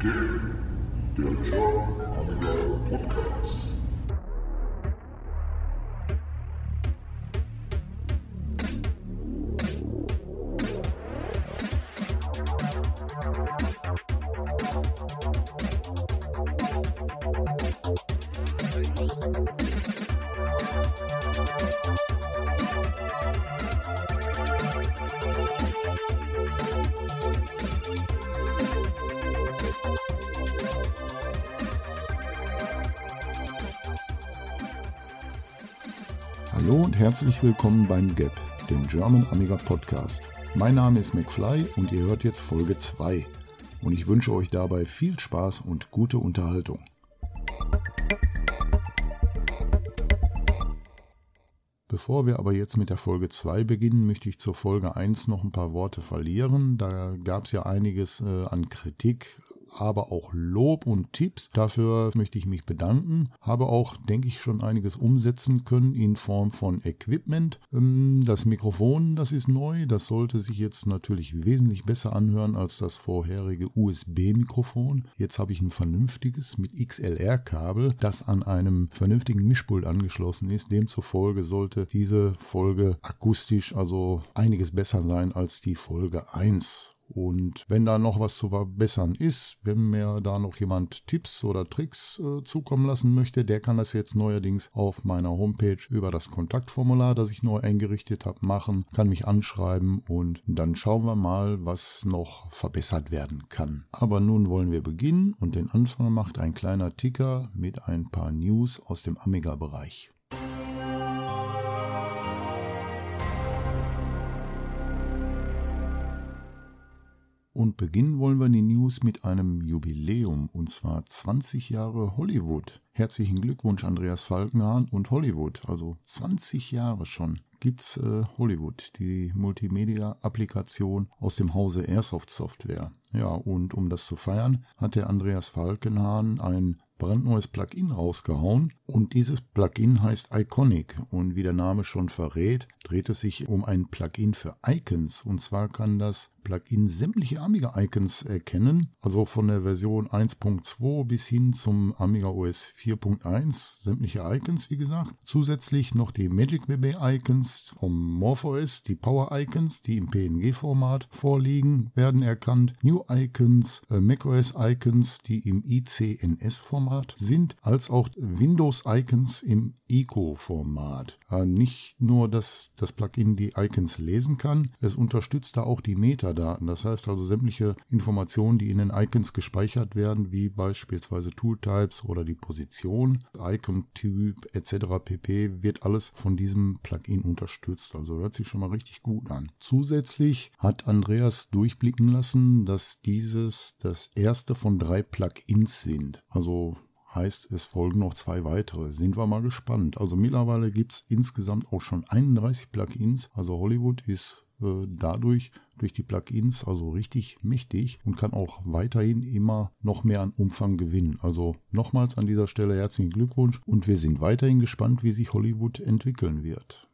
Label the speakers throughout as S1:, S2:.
S1: Game, German Amiga Podcast.
S2: Hallo und herzlich willkommen beim GAP, dem German Amiga Podcast. Mein Name ist McFly und ihr hört jetzt Folge 2. Und ich wünsche euch dabei viel Spaß und gute Unterhaltung. Bevor wir aber jetzt mit der Folge 2 beginnen, möchte ich zur Folge 1 noch ein paar Worte verlieren. Da gab es ja einiges äh, an Kritik aber auch Lob und Tipps. Dafür möchte ich mich bedanken. Habe auch, denke ich, schon einiges umsetzen können in Form von Equipment. Ähm, das Mikrofon, das ist neu. Das sollte sich jetzt natürlich wesentlich besser anhören als das vorherige USB-Mikrofon. Jetzt habe ich ein vernünftiges mit XLR-Kabel, das an einem vernünftigen Mischpult angeschlossen ist. Demzufolge sollte diese Folge akustisch also einiges besser sein als die Folge 1. Und wenn da noch was zu verbessern ist, wenn mir da noch jemand Tipps oder Tricks äh, zukommen lassen möchte, der kann das jetzt neuerdings auf meiner Homepage über das Kontaktformular, das ich neu eingerichtet habe, machen, kann mich anschreiben und dann schauen wir mal, was noch verbessert werden kann. Aber nun wollen wir beginnen und den Anfang macht ein kleiner Ticker mit ein paar News aus dem Amiga-Bereich. Und beginnen wollen wir die News mit einem Jubiläum, und zwar 20 Jahre Hollywood. Herzlichen Glückwunsch, Andreas Falkenhahn und Hollywood. Also 20 Jahre schon gibt's äh, Hollywood, die Multimedia-Applikation aus dem Hause Airsoft Software. Ja, und um das zu feiern, hat der Andreas Falkenhahn ein brandneues Plugin rausgehauen und dieses Plugin heißt Iconic und wie der Name schon verrät, dreht es sich um ein Plugin für Icons und zwar kann das Plugin sämtliche Amiga-Icons erkennen, also von der Version 1.2 bis hin zum Amiga OS 4.1, sämtliche Icons, wie gesagt. Zusätzlich noch die Magic Icons vom MorphOS, die Power Icons, die im PNG-Format vorliegen, werden erkannt. New Icons, äh, macOS Icons, die im ICNS-Format sind, als auch Windows Icons im ICO-Format. Äh, nicht nur, dass das Plugin die Icons lesen kann, es unterstützt da auch die Meta Metadaten. Das heißt also sämtliche Informationen, die in den Icons gespeichert werden, wie beispielsweise Tooltypes oder die Position, Icon-Typ etc. pp. wird alles von diesem Plugin unterstützt. Also hört sich schon mal richtig gut an. Zusätzlich hat Andreas durchblicken lassen, dass dieses das erste von drei Plugins sind. Also heißt, es folgen noch zwei weitere. Sind wir mal gespannt. Also mittlerweile gibt es insgesamt auch schon 31 Plugins. Also Hollywood ist äh, dadurch durch die Plugins also richtig mächtig und kann auch weiterhin immer noch mehr an Umfang gewinnen. Also nochmals an dieser Stelle herzlichen Glückwunsch und wir sind weiterhin gespannt, wie sich Hollywood entwickeln wird.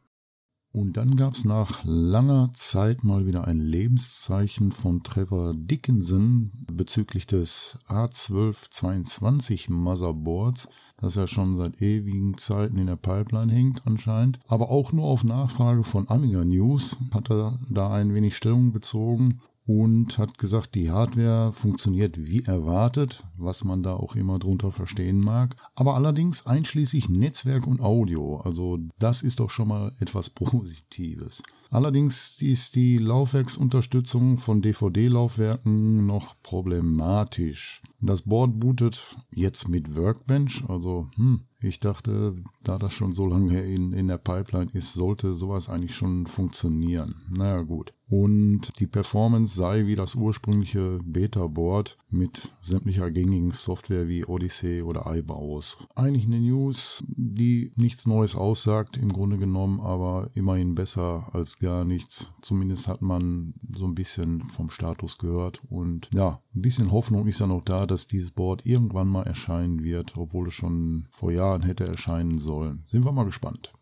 S2: Und dann gab es nach langer Zeit mal wieder ein Lebenszeichen von Trevor Dickinson bezüglich des A1222 Motherboards, das ja schon seit ewigen Zeiten in der Pipeline hängt anscheinend. Aber auch nur auf Nachfrage von Amiga News hat er da ein wenig Stellung bezogen und hat gesagt, die Hardware funktioniert wie erwartet, was man da auch immer drunter verstehen mag, aber allerdings einschließlich Netzwerk und Audio, also das ist doch schon mal etwas Positives. Allerdings ist die Laufwerksunterstützung von DVD-Laufwerken noch problematisch. Das Board bootet jetzt mit Workbench, also hm, ich dachte, da das schon so lange in, in der Pipeline ist, sollte sowas eigentlich schon funktionieren. Naja gut. Und die Performance sei wie das ursprüngliche Beta-Board mit sämtlicher gängigen Software wie Odyssey oder iBaus. Eigentlich eine News, die nichts Neues aussagt im Grunde genommen, aber immerhin besser als gar nichts. Zumindest hat man so ein bisschen vom Status gehört und ja, ein bisschen Hoffnung ist ja noch da, dass dieses Board irgendwann mal erscheinen wird, obwohl es schon vor Jahren hätte erscheinen sollen. Sind wir mal gespannt.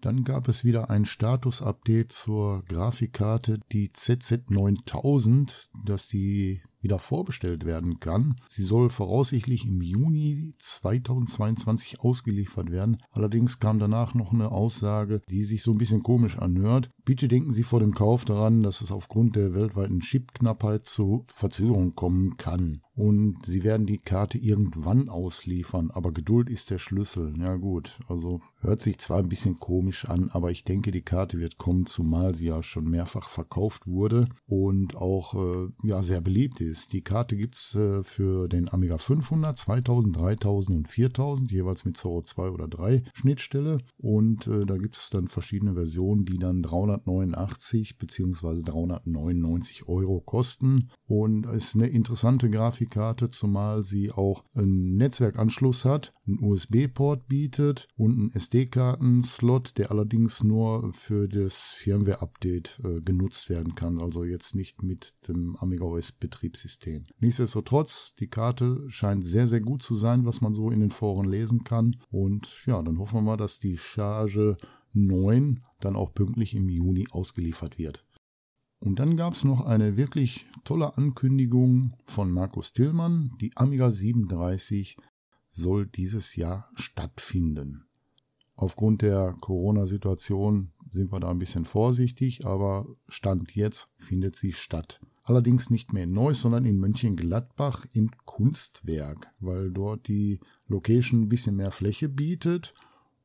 S2: Dann gab es wieder ein Status-Update zur Grafikkarte, die ZZ9000, das die wieder vorbestellt werden kann. Sie soll voraussichtlich im Juni 2022 ausgeliefert werden. Allerdings kam danach noch eine Aussage, die sich so ein bisschen komisch anhört. Bitte denken Sie vor dem Kauf daran, dass es aufgrund der weltweiten Chipknappheit zu Verzögerungen kommen kann und sie werden die Karte irgendwann ausliefern, aber Geduld ist der Schlüssel. Ja gut, also hört sich zwar ein bisschen komisch an, aber ich denke, die Karte wird kommen, zumal sie ja schon mehrfach verkauft wurde und auch äh, ja sehr beliebt ist. Die Karte gibt's äh, für den Amiga 500, 2000, 3000 und 4000, jeweils mit Zorro 2 oder 3 Schnittstelle und äh, da es dann verschiedene Versionen, die dann 389 bzw. 399 Euro kosten und ist eine interessante Grafik Grafikkarte, zumal sie auch einen Netzwerkanschluss hat, einen USB-Port bietet und einen SD-Karten-Slot, der allerdings nur für das Firmware-Update äh, genutzt werden kann, also jetzt nicht mit dem Amiga OS-Betriebssystem. Nichtsdestotrotz, die Karte scheint sehr, sehr gut zu sein, was man so in den Foren lesen kann. Und ja, dann hoffen wir mal, dass die Charge 9 dann auch pünktlich im Juni ausgeliefert wird. Und dann gab es noch eine wirklich tolle Ankündigung von Markus Tillmann. Die Amiga 37 soll dieses Jahr stattfinden. Aufgrund der Corona-Situation sind wir da ein bisschen vorsichtig, aber Stand jetzt findet sie statt. Allerdings nicht mehr in Neuss, sondern in Mönchengladbach im Kunstwerk, weil dort die Location ein bisschen mehr Fläche bietet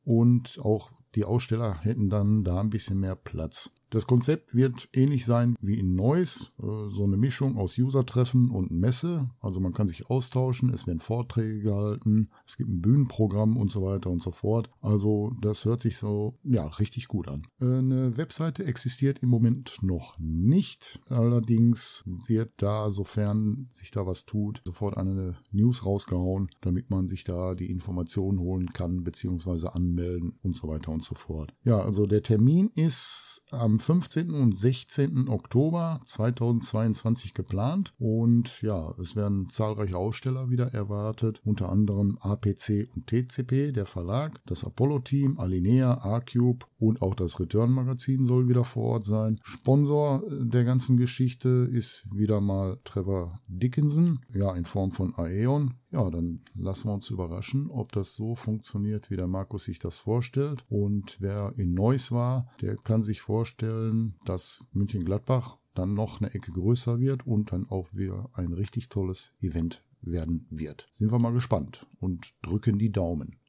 S2: und auch die Aussteller hätten dann da ein bisschen mehr Platz. Das Konzept wird ähnlich sein wie in Neuss, äh, so eine Mischung aus User-Treffen und Messe. Also man kann sich austauschen, es werden Vorträge gehalten, es gibt ein Bühnenprogramm und so weiter und so fort. Also das hört sich so, ja, richtig gut an. Äh, eine Webseite existiert im Moment noch nicht. Allerdings wird da, sofern sich da was tut, sofort eine News rausgehauen, damit man sich da die Informationen holen kann, beziehungsweise anmelden und so weiter und so fort. Ja, also der Termin ist am 15. und 16. Oktober 2022 geplant und ja, es werden zahlreiche Aussteller wieder erwartet, unter anderem APC und TCP, der Verlag, das Apollo-Team, Alinea, A-Cube und auch das Return-Magazin soll wieder vor Ort sein. Sponsor der ganzen Geschichte ist wieder mal Trevor Dickinson, ja, in Form von Aeon. Ja, dann lassen wir uns überraschen, ob das so funktioniert, wie der Markus sich das vorstellt. Und wer in Neuss war, der kann sich vorstellen, dass München-Gladbach dann noch eine Ecke größer wird und dann auch wieder ein richtig tolles Event werden wird. Sind wir mal gespannt und drücken die Daumen.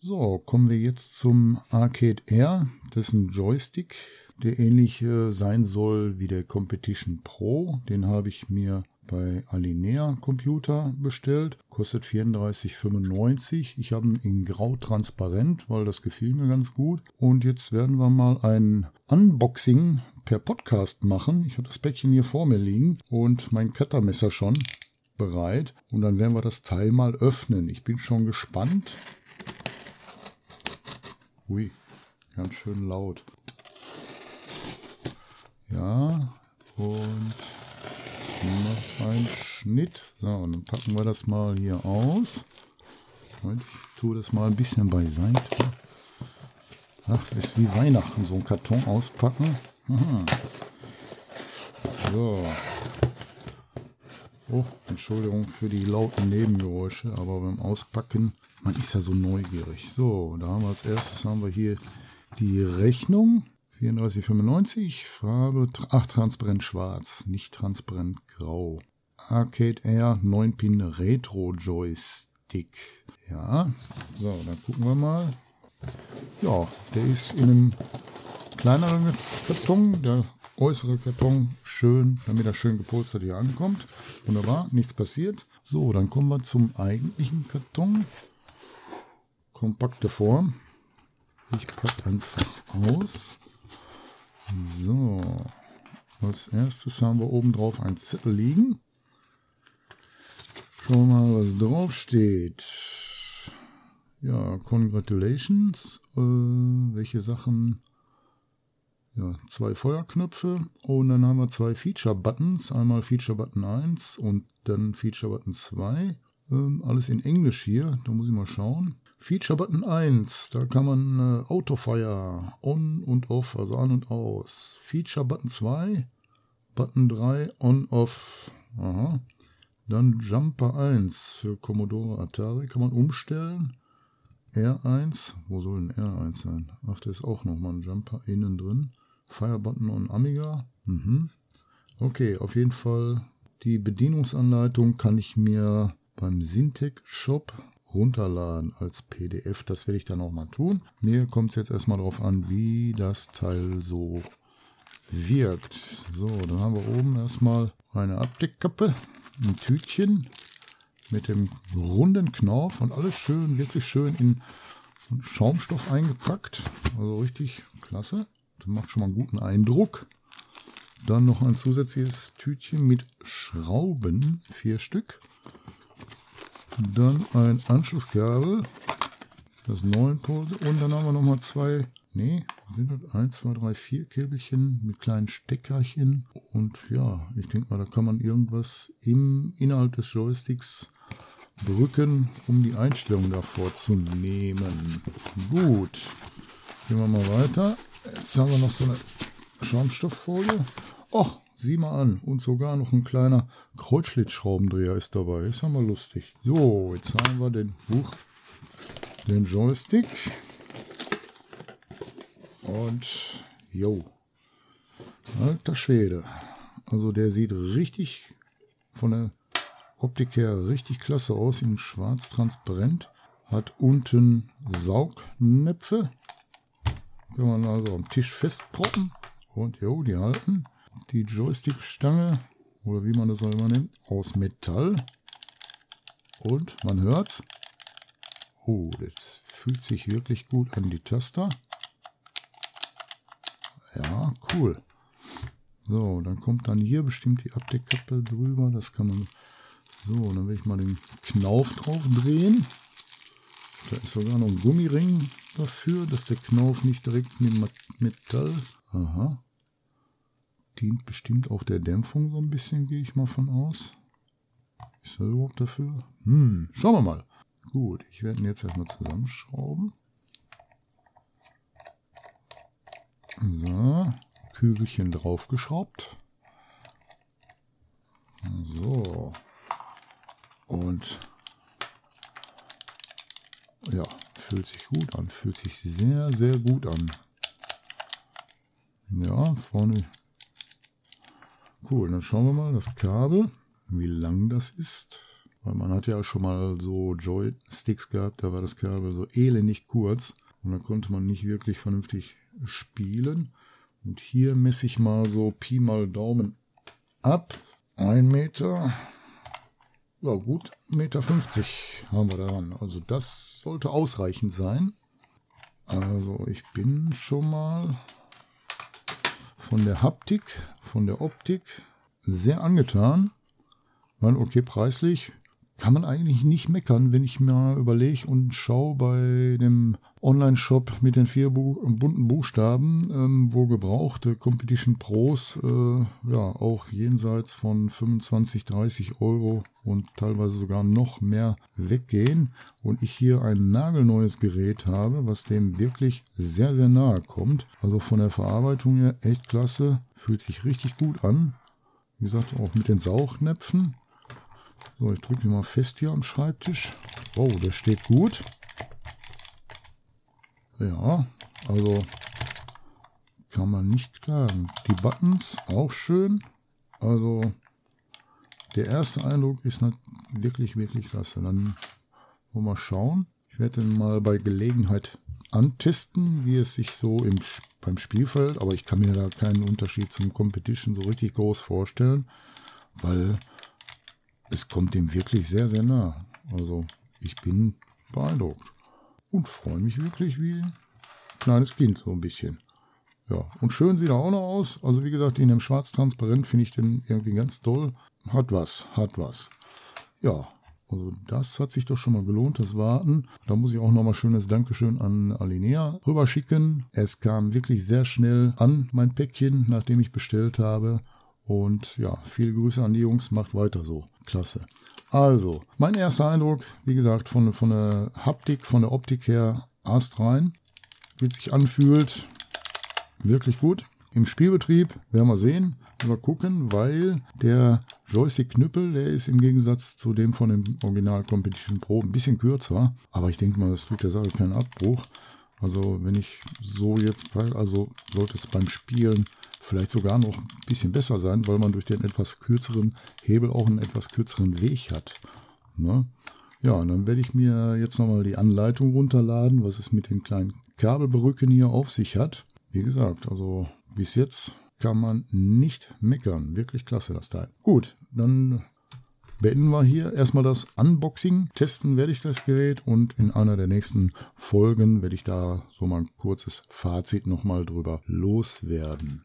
S2: So, kommen wir jetzt zum Arcade Air. Ein Joystick, der ähnlich äh, sein soll wie der Competition Pro. Den habe ich mir bei Alinea Computer bestellt. Kostet 34,95. Ich habe ihn in grau transparent, weil das gefiel mir ganz gut. Und jetzt werden wir mal ein Unboxing per Podcast machen. Ich habe das Päckchen hier vor mir liegen und mein Cuttermesser schon bereit. Und dann werden wir das Teil mal öffnen. Ich bin schon gespannt. Ui, ganz schön laut. Ja, und noch ein Schnitt. So, und dann packen wir das mal hier aus. Ich tue das mal ein bisschen beiseite. Ach, ist wie Weihnachten, so ein Karton auspacken. Aha. So. Oh, Entschuldigung für die lauten Nebengeräusche, aber beim Auspacken, man ist ja so neugierig. So, da haben wir als erstes haben wir hier die Rechnung. 34,95, Farbe, ach, transparent schwarz, nicht transparent grau. Arcade Air 9-Pin Retro Joystick. Ja, so, dann gucken wir mal. Ja, der ist in einem kleineren Karton. Der äußere Karton schön, damit er schön gepolstert hier ankommt. Wunderbar, nichts passiert. So, dann kommen wir zum eigentlichen Karton. Kompakte Form. Ich packe einfach aus. So, als erstes haben wir oben drauf einen Zettel liegen. Schauen wir mal, was drauf steht. Ja, congratulations. Äh, welche Sachen? Ja, zwei Feuerknöpfe und dann haben wir zwei Feature-Buttons. Einmal Feature-Button 1 und dann Feature-Button 2. Ähm, alles in Englisch hier, da muss ich mal schauen. Feature Button 1, da kann man äh, Autofire on und off, also an und aus. Feature Button 2, Button 3 on off. Aha. Dann Jumper 1 für Commodore Atari kann man umstellen. R1, wo soll denn R1 sein? Ach, da ist auch nochmal ein Jumper innen drin. Fire Button on Amiga. Mhm. Okay, auf jeden Fall die Bedienungsanleitung kann ich mir beim Syntec Shop runterladen als PDF. Das werde ich dann auch mal tun. Mir kommt es jetzt erstmal darauf an, wie das Teil so wirkt. So, dann haben wir oben erstmal eine Abdeckkappe ein Tütchen mit dem runden Knauf und alles schön, wirklich schön in Schaumstoff eingepackt. Also richtig klasse. Das macht schon mal einen guten Eindruck. Dann noch ein zusätzliches Tütchen mit Schrauben, vier Stück. Dann ein Anschlusskabel, das 9 Pole. Und dann haben wir noch mal zwei Nee, sind das 1, 2, 3, 4 Käbelchen mit kleinen Steckerchen. Und ja, ich denke mal, da kann man irgendwas im Inhalt des Joysticks drücken, um die Einstellung davor zu nehmen. Gut, gehen wir mal weiter. Jetzt haben wir noch so eine Schaumstofffolie. Och, sieh mal an. Und sogar noch ein kleiner Kreuzschlitzschraubendreher ist dabei. Ist ja mal lustig. So, jetzt haben wir den Buch, den Joystick. Und jo, alter Schwede. Also der sieht richtig von der Optik her richtig klasse aus, in schwarz transparent. Hat unten Saugnäpfe. Kann man also am Tisch festproppen. Und jo, die halten. Die Joystickstange, oder wie man das auch immer nennt, aus Metall. Und man hört's. Oh, das fühlt sich wirklich gut an, die Taster. Ja, cool. So, dann kommt dann hier bestimmt die Abdeckkappe drüber. Das kann man. So, dann will ich mal den Knauf drauf drehen. Da ist sogar noch ein Gummiring dafür, dass der Knauf nicht direkt mit Metall. Aha. Dient bestimmt auch der Dämpfung so ein bisschen, gehe ich mal von aus. Ist er überhaupt dafür? Hm, schauen wir mal. Gut, ich werde ihn jetzt erstmal zusammenschrauben. So, Kügelchen draufgeschraubt. So. Und ja, fühlt sich gut an. Fühlt sich sehr, sehr gut an. Ja, vorne. Cool, dann schauen wir mal das Kabel, wie lang das ist. Weil man hat ja schon mal so Joysticks gehabt, da war das Kabel so elendig kurz. Und da konnte man nicht wirklich vernünftig spielen. Und hier messe ich mal so Pi mal Daumen ab. Ein Meter. Ja gut, Meter 50 haben wir daran. Also das sollte ausreichend sein. Also ich bin schon mal von der Haptik, von der Optik sehr angetan. Weil okay, preislich kann man eigentlich nicht meckern, wenn ich mir überlege und schaue bei dem Online-Shop mit den vier Bu bunten Buchstaben, ähm, wo gebrauchte Competition Pros äh, ja auch jenseits von 25, 30 Euro und teilweise sogar noch mehr weggehen und ich hier ein nagelneues Gerät habe, was dem wirklich sehr, sehr nahe kommt. Also von der Verarbeitung her echt klasse, fühlt sich richtig gut an. Wie gesagt, auch mit den Saugnäpfen so, ich drücke mal fest hier am Schreibtisch. Oh, der steht gut. Ja, also kann man nicht klagen. Die Buttons auch schön. Also der erste Eindruck ist wirklich, wirklich klasse. Dann wollen wir schauen. Ich werde den mal bei Gelegenheit antesten, wie es sich so im, beim Spielfeld, aber ich kann mir da keinen Unterschied zum Competition so richtig groß vorstellen, weil es kommt dem wirklich sehr, sehr nah. Also ich bin beeindruckt und freue mich wirklich wie ein kleines Kind so ein bisschen. Ja, und schön sieht er auch noch aus. Also wie gesagt, in dem Schwarz-Transparent finde ich den irgendwie ganz toll. Hat was, hat was. Ja, also das hat sich doch schon mal gelohnt, das Warten. Da muss ich auch nochmal schönes Dankeschön an Alinea rüberschicken. Es kam wirklich sehr schnell an, mein Päckchen, nachdem ich bestellt habe. Und ja, viele Grüße an die Jungs, macht weiter so. Klasse. Also, mein erster Eindruck, wie gesagt, von, von der Haptik, von der Optik her, astrein. Wie es sich anfühlt, wirklich gut. Im Spielbetrieb werden wir sehen, mal gucken, weil der Joystick-Knüppel, der ist im Gegensatz zu dem von dem Original Competition Pro ein bisschen kürzer. Aber ich denke mal, das tut der Sache keinen Abbruch. Also wenn ich so jetzt, also sollte es beim Spielen vielleicht sogar noch ein bisschen besser sein, weil man durch den etwas kürzeren Hebel auch einen etwas kürzeren Weg hat. Ne? Ja, und dann werde ich mir jetzt nochmal die Anleitung runterladen, was es mit den kleinen Kabelberücken hier auf sich hat. Wie gesagt, also bis jetzt kann man nicht meckern. Wirklich klasse, das Teil. Gut, dann beenden wir hier erstmal das Unboxing. Testen werde ich das Gerät und in einer der nächsten Folgen werde ich da so mal ein kurzes Fazit nochmal drüber loswerden.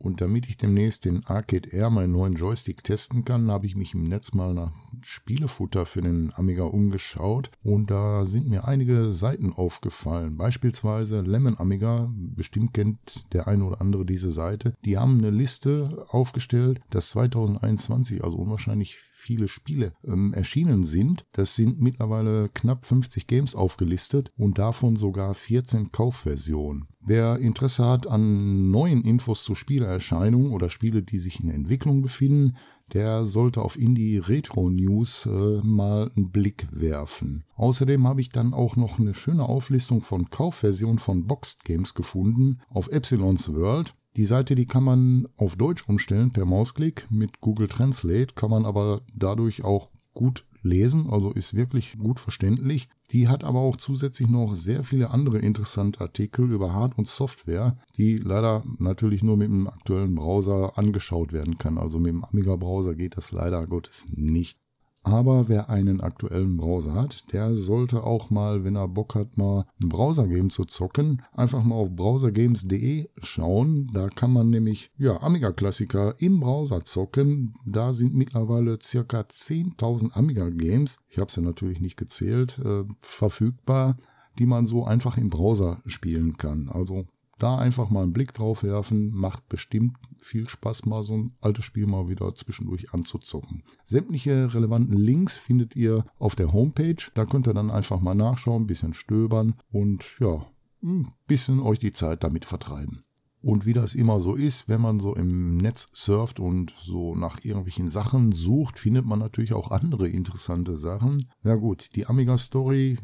S2: Und damit ich demnächst den Arcade Air, meinen neuen Joystick, testen kann, habe ich mich im Netz mal nach Spielefutter für den Amiga umgeschaut und da sind mir einige Seiten aufgefallen. Beispielsweise Lemon Amiga, bestimmt kennt der eine oder andere diese Seite. Die haben eine Liste aufgestellt, dass 2021, also unwahrscheinlich viele Spiele ähm, erschienen sind. Das sind mittlerweile knapp 50 Games aufgelistet und davon sogar 14 Kaufversionen. Wer Interesse hat an neuen Infos zu Spielererscheinungen oder Spiele, die sich in Entwicklung befinden, der sollte auf Indie Retro News äh, mal einen Blick werfen. Außerdem habe ich dann auch noch eine schöne Auflistung von Kaufversionen von Boxed Games gefunden auf Epsilon's World. Die Seite, die kann man auf Deutsch umstellen per Mausklick mit Google Translate, kann man aber dadurch auch gut lesen, also ist wirklich gut verständlich. Die hat aber auch zusätzlich noch sehr viele andere interessante Artikel über Hard- und Software, die leider natürlich nur mit dem aktuellen Browser angeschaut werden kann. Also mit dem Amiga-Browser geht das leider Gottes nicht. Aber wer einen aktuellen Browser hat, der sollte auch mal, wenn er Bock hat, mal ein Browser-Game zu zocken, einfach mal auf browsergames.de schauen. Da kann man nämlich ja, Amiga-Klassiker im Browser zocken. Da sind mittlerweile circa 10.000 Amiga-Games, ich habe sie natürlich nicht gezählt, äh, verfügbar, die man so einfach im Browser spielen kann. Also da einfach mal einen Blick drauf werfen. Macht bestimmt viel Spaß, mal so ein altes Spiel mal wieder zwischendurch anzuzocken. Sämtliche relevanten Links findet ihr auf der Homepage. Da könnt ihr dann einfach mal nachschauen, ein bisschen stöbern und ja, ein bisschen euch die Zeit damit vertreiben. Und wie das immer so ist, wenn man so im Netz surft und so nach irgendwelchen Sachen sucht, findet man natürlich auch andere interessante Sachen. Ja gut, die Amiga Story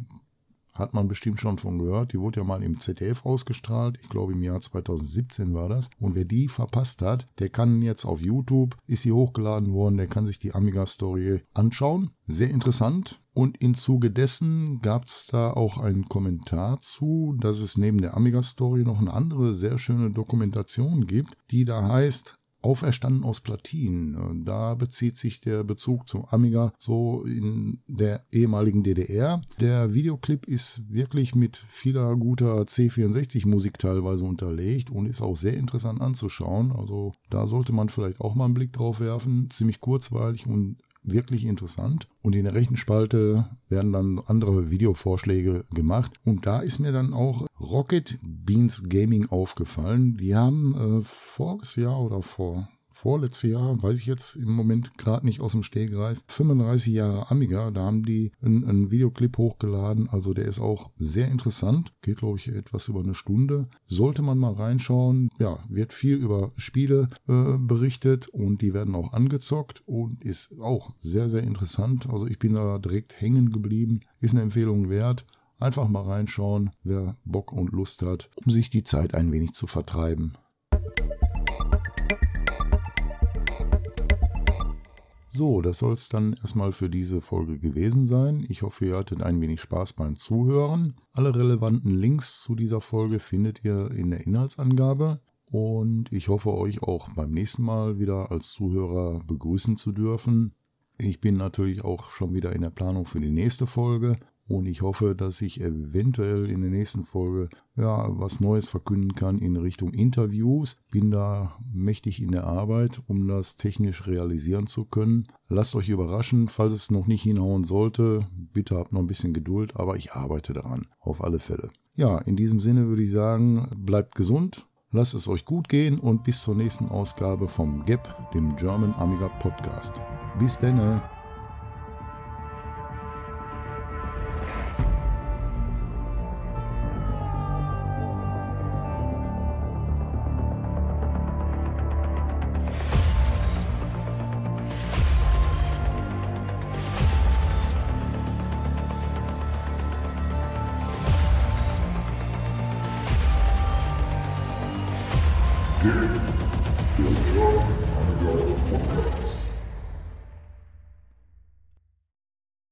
S2: hat man bestimmt schon von gehört. Die wurde ja mal im ZDF ausgestrahlt. Ich glaube im Jahr 2017 war das. Und wer die verpasst hat, der kann jetzt auf YouTube, ist sie hochgeladen worden, der kann sich die Amiga-Story anschauen. Sehr interessant. Und im Zuge dessen gab es da auch einen Kommentar zu, dass es neben der Amiga-Story noch eine andere sehr schöne Dokumentation gibt, die da heißt Auferstanden aus Platin. Da bezieht sich der Bezug zum Amiga so in der ehemaligen DDR. Der Videoclip ist wirklich mit vieler guter C64-Musik teilweise unterlegt und ist auch sehr interessant anzuschauen. Also da sollte man vielleicht auch mal einen Blick drauf werfen. Ziemlich kurzweilig und wirklich interessant. Und in der rechten Spalte werden dann andere Videovorschläge gemacht. Und da ist mir dann auch Rocket Beans Gaming aufgefallen. Die haben äh, voriges Jahr oder vor vorletztes Jahr, weiß ich jetzt im Moment gerade nicht aus dem Stehgreif, 35 Jahre Amiga, da haben die einen, einen Videoclip hochgeladen, also der ist auch sehr interessant, geht glaube ich etwas über eine Stunde, sollte man mal reinschauen, ja, wird viel über Spiele äh, berichtet und die werden auch angezockt und ist auch sehr, sehr interessant, also ich bin da direkt hängen geblieben, ist eine Empfehlung wert. Einfach mal reinschauen, wer Bock und Lust hat, um sich die Zeit ein wenig zu vertreiben. So, das soll es dann erstmal für diese Folge gewesen sein. Ich hoffe, ihr hattet ein wenig Spaß beim Zuhören. Alle relevanten Links zu dieser Folge findet ihr in der Inhaltsangabe. Und ich hoffe, euch auch beim nächsten Mal wieder als Zuhörer begrüßen zu dürfen. Ich bin natürlich auch schon wieder in der Planung für die nächste Folge und ich hoffe, dass ich eventuell in der nächsten Folge ja was Neues verkünden kann in Richtung Interviews. Bin da mächtig in der Arbeit, um das technisch realisieren zu können. Lasst euch überraschen, falls es noch nicht hinhauen sollte. Bitte habt noch ein bisschen Geduld, aber ich arbeite daran. Auf alle Fälle. Ja, in diesem Sinne würde ich sagen, bleibt gesund, lasst es euch gut gehen und bis zur nächsten Ausgabe vom GAP, dem German Amiga Podcast. Bis denne!